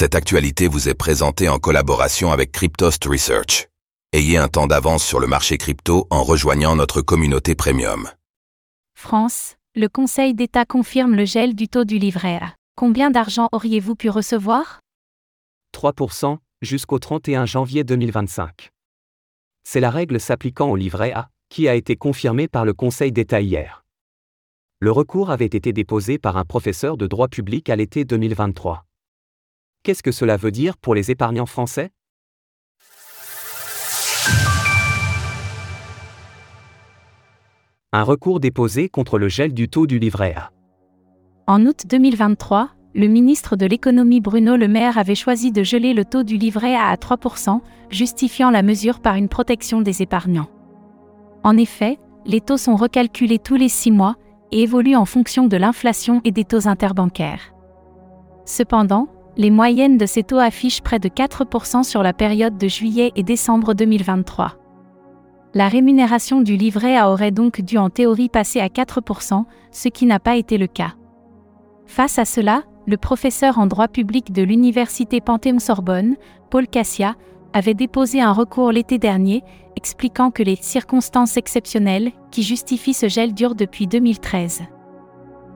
Cette actualité vous est présentée en collaboration avec Cryptost Research. Ayez un temps d'avance sur le marché crypto en rejoignant notre communauté premium. France, le Conseil d'État confirme le gel du taux du livret A. Combien d'argent auriez-vous pu recevoir? 3% jusqu'au 31 janvier 2025. C'est la règle s'appliquant au livret A, qui a été confirmée par le Conseil d'État hier. Le recours avait été déposé par un professeur de droit public à l'été 2023. Qu'est-ce que cela veut dire pour les épargnants français? Un recours déposé contre le gel du taux du livret A. En août 2023, le ministre de l'économie Bruno Le Maire avait choisi de geler le taux du livret A à 3%, justifiant la mesure par une protection des épargnants. En effet, les taux sont recalculés tous les six mois et évoluent en fonction de l'inflation et des taux interbancaires. Cependant, les moyennes de ces taux affichent près de 4% sur la période de juillet et décembre 2023. La rémunération du livret aurait donc dû en théorie passer à 4%, ce qui n'a pas été le cas. Face à cela, le professeur en droit public de l'université Panthéon-Sorbonne, Paul Cassia, avait déposé un recours l'été dernier, expliquant que les circonstances exceptionnelles qui justifient ce gel durent depuis 2013.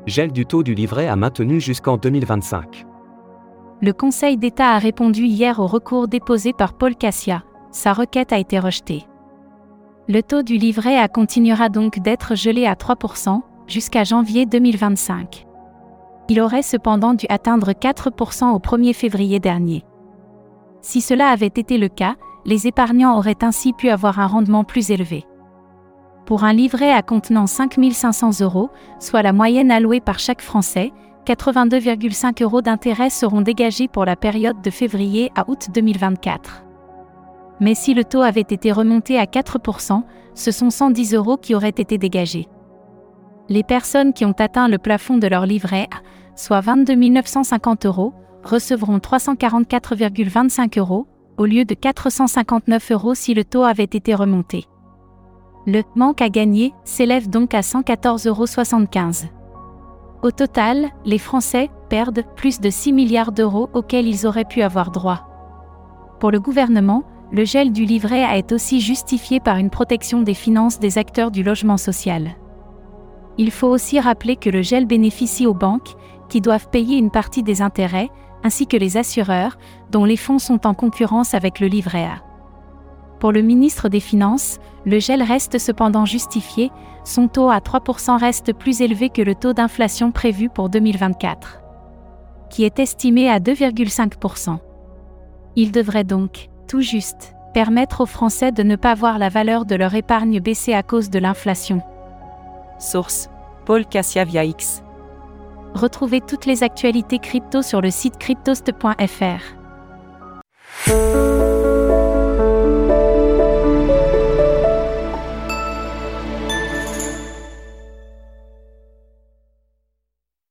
Gel du taux du livret A maintenu jusqu'en 2025 le Conseil d'État a répondu hier au recours déposé par Paul Cassia. Sa requête a été rejetée. Le taux du livret A continuera donc d'être gelé à 3% jusqu'à janvier 2025. Il aurait cependant dû atteindre 4% au 1er février dernier. Si cela avait été le cas, les épargnants auraient ainsi pu avoir un rendement plus élevé. Pour un livret A contenant 5 500 euros, soit la moyenne allouée par chaque Français, 82,5 euros d'intérêt seront dégagés pour la période de février à août 2024. Mais si le taux avait été remonté à 4%, ce sont 110 euros qui auraient été dégagés. Les personnes qui ont atteint le plafond de leur livret A, soit 22 950 euros, recevront 344,25 euros, au lieu de 459 euros si le taux avait été remonté. Le manque à gagner s'élève donc à 114,75 euros. Au total, les Français perdent plus de 6 milliards d'euros auxquels ils auraient pu avoir droit. Pour le gouvernement, le gel du livret A est aussi justifié par une protection des finances des acteurs du logement social. Il faut aussi rappeler que le gel bénéficie aux banques, qui doivent payer une partie des intérêts, ainsi que les assureurs, dont les fonds sont en concurrence avec le livret A. Pour le ministre des Finances, le gel reste cependant justifié, son taux à 3% reste plus élevé que le taux d'inflation prévu pour 2024, qui est estimé à 2,5%. Il devrait donc, tout juste, permettre aux Français de ne pas voir la valeur de leur épargne baisser à cause de l'inflation. Source Paul Cassia via X. Retrouvez toutes les actualités crypto sur le site cryptost.fr.